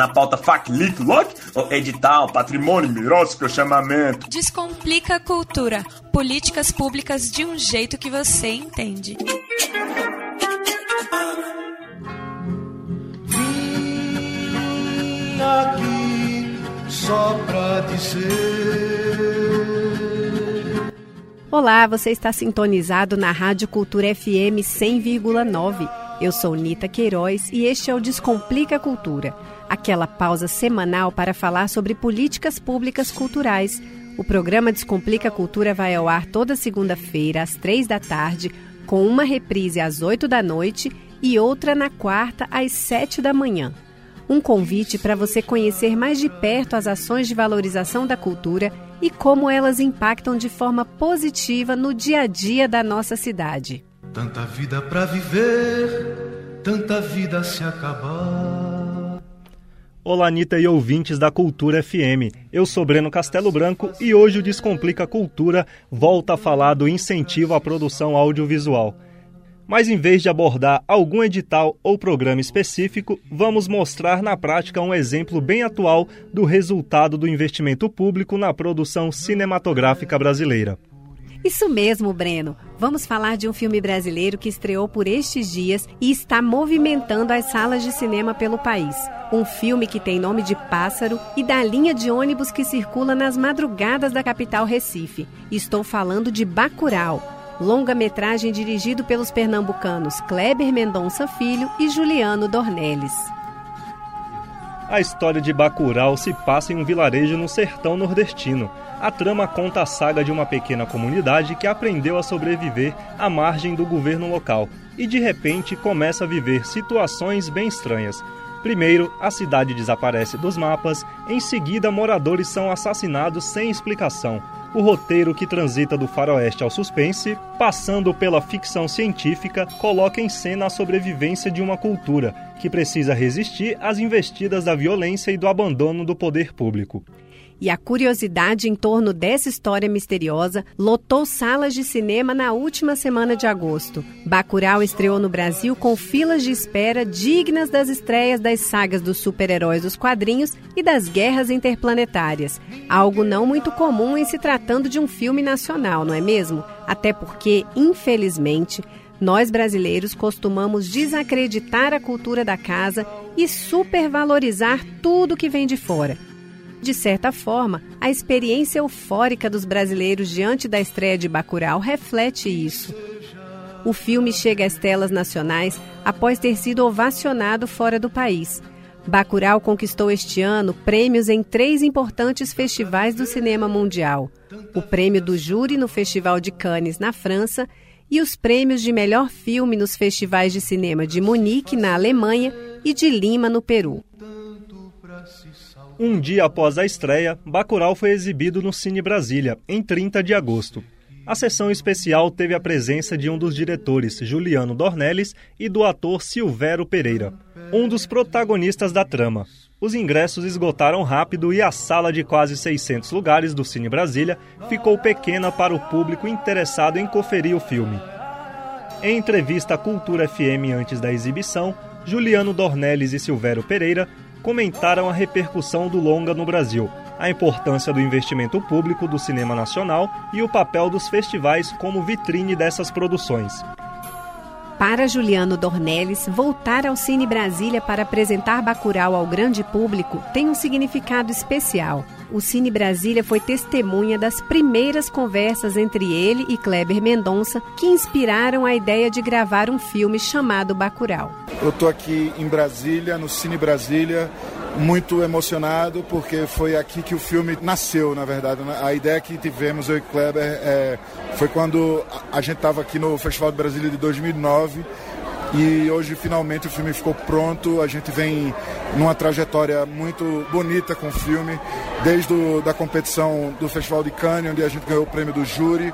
Na pauta FAC, LIC, LOC, edital, patrimônio, mirócio, chamamento. Descomplica a cultura. Políticas públicas de um jeito que você entende. Vim aqui só pra dizer. Olá, você está sintonizado na Rádio Cultura FM 100,9. Eu sou Nita Queiroz e este é o Descomplica Cultura, aquela pausa semanal para falar sobre políticas públicas culturais. O programa Descomplica Cultura vai ao ar toda segunda-feira, às três da tarde, com uma reprise às oito da noite e outra na quarta, às sete da manhã. Um convite para você conhecer mais de perto as ações de valorização da cultura e como elas impactam de forma positiva no dia a dia da nossa cidade. Tanta vida para viver, tanta vida se acabar. Olá, Anitta e ouvintes da Cultura FM. Eu sou Breno Castelo Branco e hoje o Descomplica Cultura volta a falar do incentivo à produção audiovisual. Mas em vez de abordar algum edital ou programa específico, vamos mostrar na prática um exemplo bem atual do resultado do investimento público na produção cinematográfica brasileira. Isso mesmo, Breno. Vamos falar de um filme brasileiro que estreou por estes dias e está movimentando as salas de cinema pelo país. Um filme que tem nome de Pássaro e da linha de ônibus que circula nas madrugadas da capital Recife. Estou falando de Bacurau longa-metragem dirigido pelos pernambucanos Kleber Mendonça Filho e Juliano Dornelles. A história de Bacurau se passa em um vilarejo no sertão nordestino. A trama conta a saga de uma pequena comunidade que aprendeu a sobreviver à margem do governo local e de repente começa a viver situações bem estranhas. Primeiro, a cidade desaparece dos mapas, em seguida, moradores são assassinados sem explicação o roteiro que transita do faroeste ao suspense, passando pela ficção científica, coloca em cena a sobrevivência de uma cultura que precisa resistir às investidas da violência e do abandono do poder público. E a curiosidade em torno dessa história misteriosa lotou salas de cinema na última semana de agosto. Bacurau estreou no Brasil com filas de espera dignas das estreias das sagas dos super-heróis dos quadrinhos e das guerras interplanetárias. Algo não muito comum em se tratando de um filme nacional, não é mesmo? Até porque, infelizmente, nós brasileiros costumamos desacreditar a cultura da casa e supervalorizar tudo que vem de fora. De certa forma, a experiência eufórica dos brasileiros diante da estreia de Bacurau reflete isso. O filme chega às telas nacionais após ter sido ovacionado fora do país. Bacurau conquistou este ano prêmios em três importantes festivais do cinema mundial: o prêmio do júri no Festival de Cannes, na França, e os prêmios de melhor filme nos festivais de cinema de Munique, na Alemanha, e de Lima, no Peru. Um dia após a estreia, Bacurau foi exibido no Cine Brasília, em 30 de agosto. A sessão especial teve a presença de um dos diretores, Juliano Dornelles, e do ator Silvério Pereira, um dos protagonistas da trama. Os ingressos esgotaram rápido e a sala de quase 600 lugares do Cine Brasília ficou pequena para o público interessado em conferir o filme. Em entrevista à Cultura FM antes da exibição, Juliano Dornelles e Silvério Pereira comentaram a repercussão do longa no Brasil, a importância do investimento público do cinema nacional e o papel dos festivais como vitrine dessas produções. Para Juliano Dornelles, voltar ao Cine Brasília para apresentar Bacurau ao grande público tem um significado especial. O Cine Brasília foi testemunha das primeiras conversas entre ele e Kleber Mendonça que inspiraram a ideia de gravar um filme chamado Bacurau. Eu estou aqui em Brasília, no Cine Brasília, muito emocionado porque foi aqui que o filme nasceu, na verdade. A ideia que tivemos, eu e Kleber, é, foi quando a gente estava aqui no Festival de Brasília de 2009 e hoje finalmente o filme ficou pronto. A gente vem numa trajetória muito bonita com o filme, desde a da competição do Festival de Cannes, onde a gente ganhou o prêmio do júri,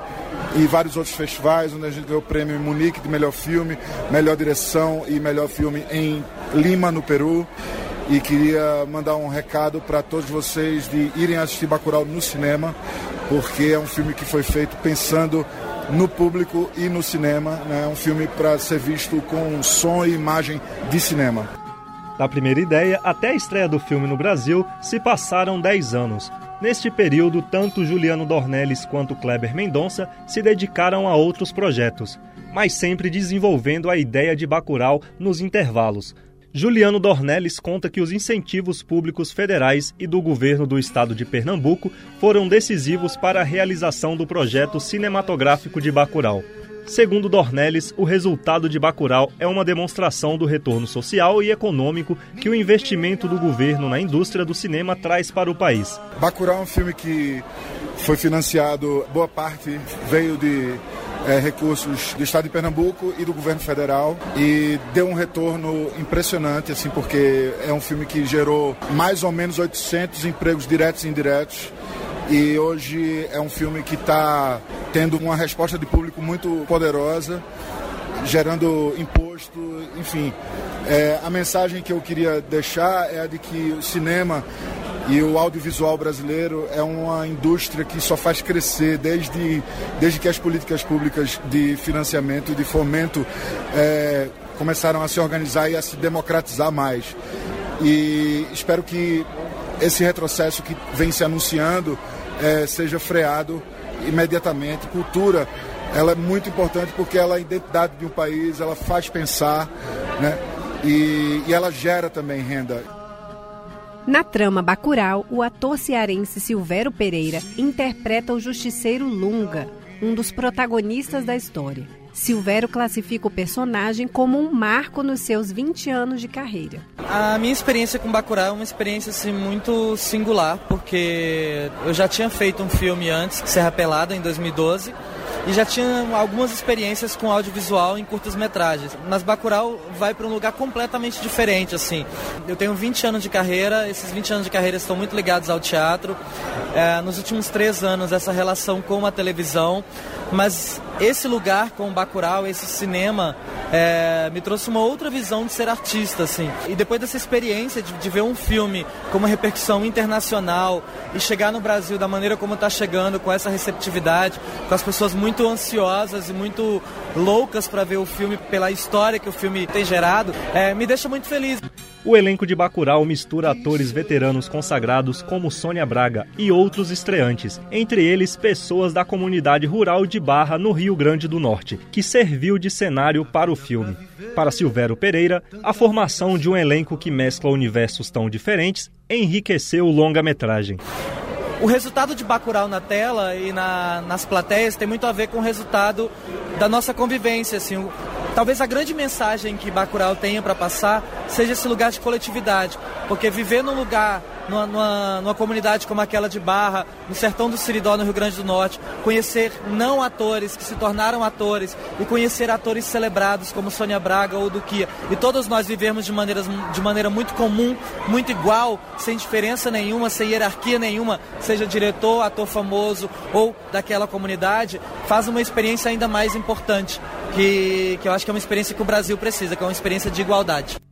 e vários outros festivais, onde a gente ganhou o prêmio em Munique de melhor filme, melhor direção e melhor filme em Lima, no Peru e queria mandar um recado para todos vocês de irem assistir Bacurau no cinema, porque é um filme que foi feito pensando no público e no cinema. Né? É um filme para ser visto com som e imagem de cinema. Da primeira ideia até a estreia do filme no Brasil se passaram 10 anos. Neste período, tanto Juliano Dornelles quanto Kleber Mendonça se dedicaram a outros projetos, mas sempre desenvolvendo a ideia de Bacurau nos intervalos. Juliano Dornelles conta que os incentivos públicos federais e do governo do estado de Pernambuco foram decisivos para a realização do projeto cinematográfico de Bacurau. Segundo Dornelles, o resultado de Bacurau é uma demonstração do retorno social e econômico que o investimento do governo na indústria do cinema traz para o país. Bacurau é um filme que foi financiado, boa parte veio de é, recursos do Estado de Pernambuco e do governo federal e deu um retorno impressionante, assim, porque é um filme que gerou mais ou menos 800 empregos diretos e indiretos e hoje é um filme que está tendo uma resposta de público muito poderosa, gerando imposto, enfim. É, a mensagem que eu queria deixar é a de que o cinema e o audiovisual brasileiro é uma indústria que só faz crescer desde, desde que as políticas públicas de financiamento e de fomento é, começaram a se organizar e a se democratizar mais. E espero que esse retrocesso que vem se anunciando é, seja freado imediatamente. Cultura, ela é muito importante porque ela é a identidade de um país, ela faz pensar, né? E, e ela gera também renda. Na trama Bacural, o ator cearense Silvério Pereira interpreta o justiceiro Lunga, um dos protagonistas da história. Silvério classifica o personagem como um marco nos seus 20 anos de carreira. A minha experiência com Bacurau é uma experiência assim, muito singular, porque eu já tinha feito um filme antes, Serra Pelada, em 2012, e já tinha algumas experiências com audiovisual em curtas metragens. Mas Bacurau vai para um lugar completamente diferente, assim. Eu tenho 20 anos de carreira, esses 20 anos de carreira estão muito ligados ao teatro. É, nos últimos três anos, essa relação com a televisão, mas esse lugar com o Bacurau, esse cinema, é, me trouxe uma outra visão de ser artista, assim. E depois dessa experiência de, de, ver um filme com uma repercussão internacional e chegar no Brasil da maneira como está chegando, com essa receptividade, com as pessoas muito ansiosas e muito loucas para ver o filme pela história que o filme tem gerado, é, me deixa muito feliz. O elenco de Bacurau mistura atores veteranos consagrados como Sônia Braga e outros estreantes, entre eles pessoas da comunidade rural de Barra, no Rio Grande do Norte, que serviu de cenário para o filme. Para Silvério Pereira, a formação de um elenco que mescla universos tão diferentes enriqueceu o longa-metragem. O resultado de Bacurau na tela e na, nas plateias tem muito a ver com o resultado da nossa convivência. Assim, Talvez a grande mensagem que Bacurau tenha para passar seja esse lugar de coletividade, porque viver num lugar, numa, numa, numa, comunidade como aquela de Barra, no sertão do Siridó, no Rio Grande do Norte, conhecer não atores que se tornaram atores e conhecer atores celebrados como Sônia Braga ou Duquia, e todos nós vivemos de, maneiras, de maneira muito comum, muito igual, sem diferença nenhuma, sem hierarquia nenhuma, seja diretor, ator famoso ou daquela comunidade, faz uma experiência ainda mais importante que, que eu acho que é uma experiência que o Brasil precisa, que é uma experiência de igualdade.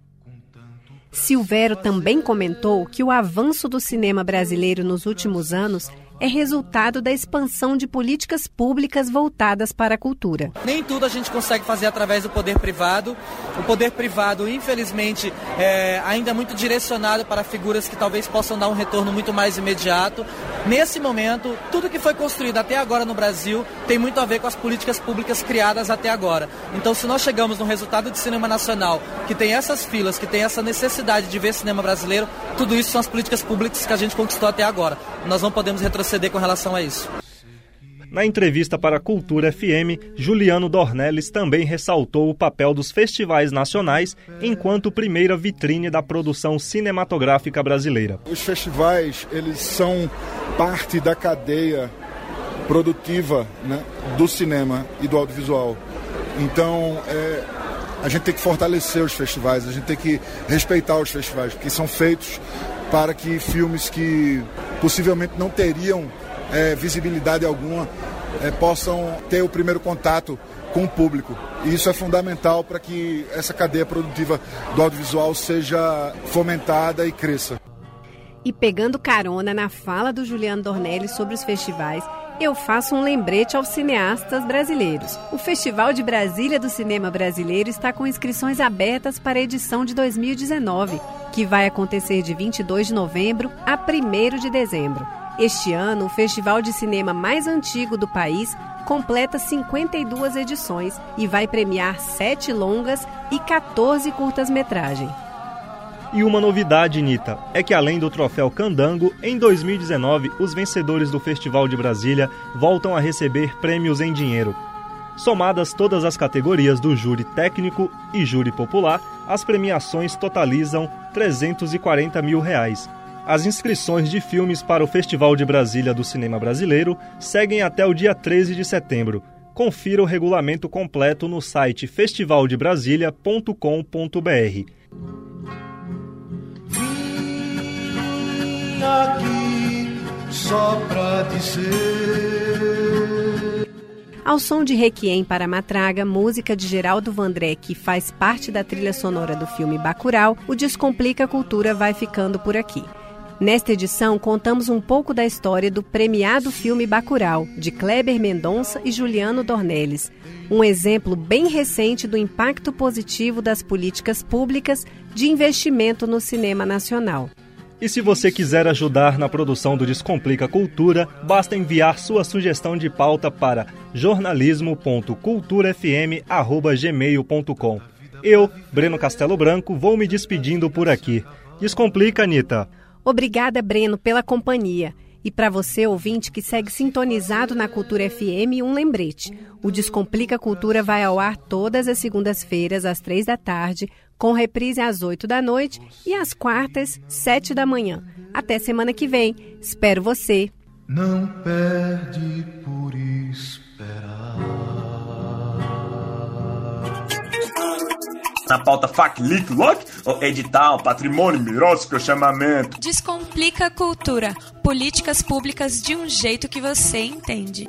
Silvério também comentou que o avanço do cinema brasileiro nos últimos anos é resultado da expansão de políticas públicas voltadas para a cultura. Nem tudo a gente consegue fazer através do poder privado. O poder privado, infelizmente, é ainda é muito direcionado para figuras que talvez possam dar um retorno muito mais imediato. Nesse momento, tudo que foi construído até agora no Brasil tem muito a ver com as políticas públicas criadas até agora. Então, se nós chegamos num resultado de cinema nacional que tem essas filas, que tem essa necessidade de ver cinema brasileiro, tudo isso são as políticas públicas que a gente conquistou até agora. Nós não podemos retroceder proceder com relação a isso. Na entrevista para a Cultura FM, Juliano Dornelles também ressaltou o papel dos festivais nacionais enquanto primeira vitrine da produção cinematográfica brasileira. Os festivais, eles são parte da cadeia produtiva né, do cinema e do audiovisual. Então, é, a gente tem que fortalecer os festivais, a gente tem que respeitar os festivais, porque são feitos para que filmes que possivelmente não teriam é, visibilidade alguma é, possam ter o primeiro contato com o público. E isso é fundamental para que essa cadeia produtiva do audiovisual seja fomentada e cresça. E pegando carona na fala do Juliano Dornelli sobre os festivais, eu faço um lembrete aos cineastas brasileiros. O Festival de Brasília do Cinema Brasileiro está com inscrições abertas para a edição de 2019. que vai acontecer de 22 de novembro a 1 de dezembro. Este ano, o festival de cinema mais antigo do país completa 52 edições e vai premiar sete longas e 14 curtas-metragem. E uma novidade, Nita, é que além do troféu Candango, em 2019 os vencedores do Festival de Brasília voltam a receber prêmios em dinheiro. Somadas todas as categorias do júri técnico e júri popular, as premiações totalizam 340 mil reais. As inscrições de filmes para o Festival de Brasília do Cinema Brasileiro seguem até o dia 13 de setembro. Confira o regulamento completo no site festivaldebrasilia.com.br. aqui só pra dizer. Ao som de Requiem para Matraga, música de Geraldo Vandré, que faz parte da trilha sonora do filme Bacurau, o Descomplica Cultura vai ficando por aqui. Nesta edição, contamos um pouco da história do premiado filme Bacurau, de Kleber Mendonça e Juliano Dornelles. Um exemplo bem recente do impacto positivo das políticas públicas de investimento no cinema nacional. E se você quiser ajudar na produção do Descomplica Cultura, basta enviar sua sugestão de pauta para jornalismo.culturafm.gmail.com. Eu, Breno Castelo Branco, vou me despedindo por aqui. Descomplica, Anitta! Obrigada, Breno, pela companhia. E para você, ouvinte, que segue sintonizado na Cultura FM, um lembrete. O Descomplica Cultura vai ao ar todas as segundas-feiras, às três da tarde, com reprise às 8 da noite e às quartas, 7 da manhã. Até semana que vem. Espero você. Não perde por esperar. Na pauta FAC, LIC, LOC, edital, patrimônio, mirócico, chamamento. Descomplica a cultura. Políticas públicas de um jeito que você entende.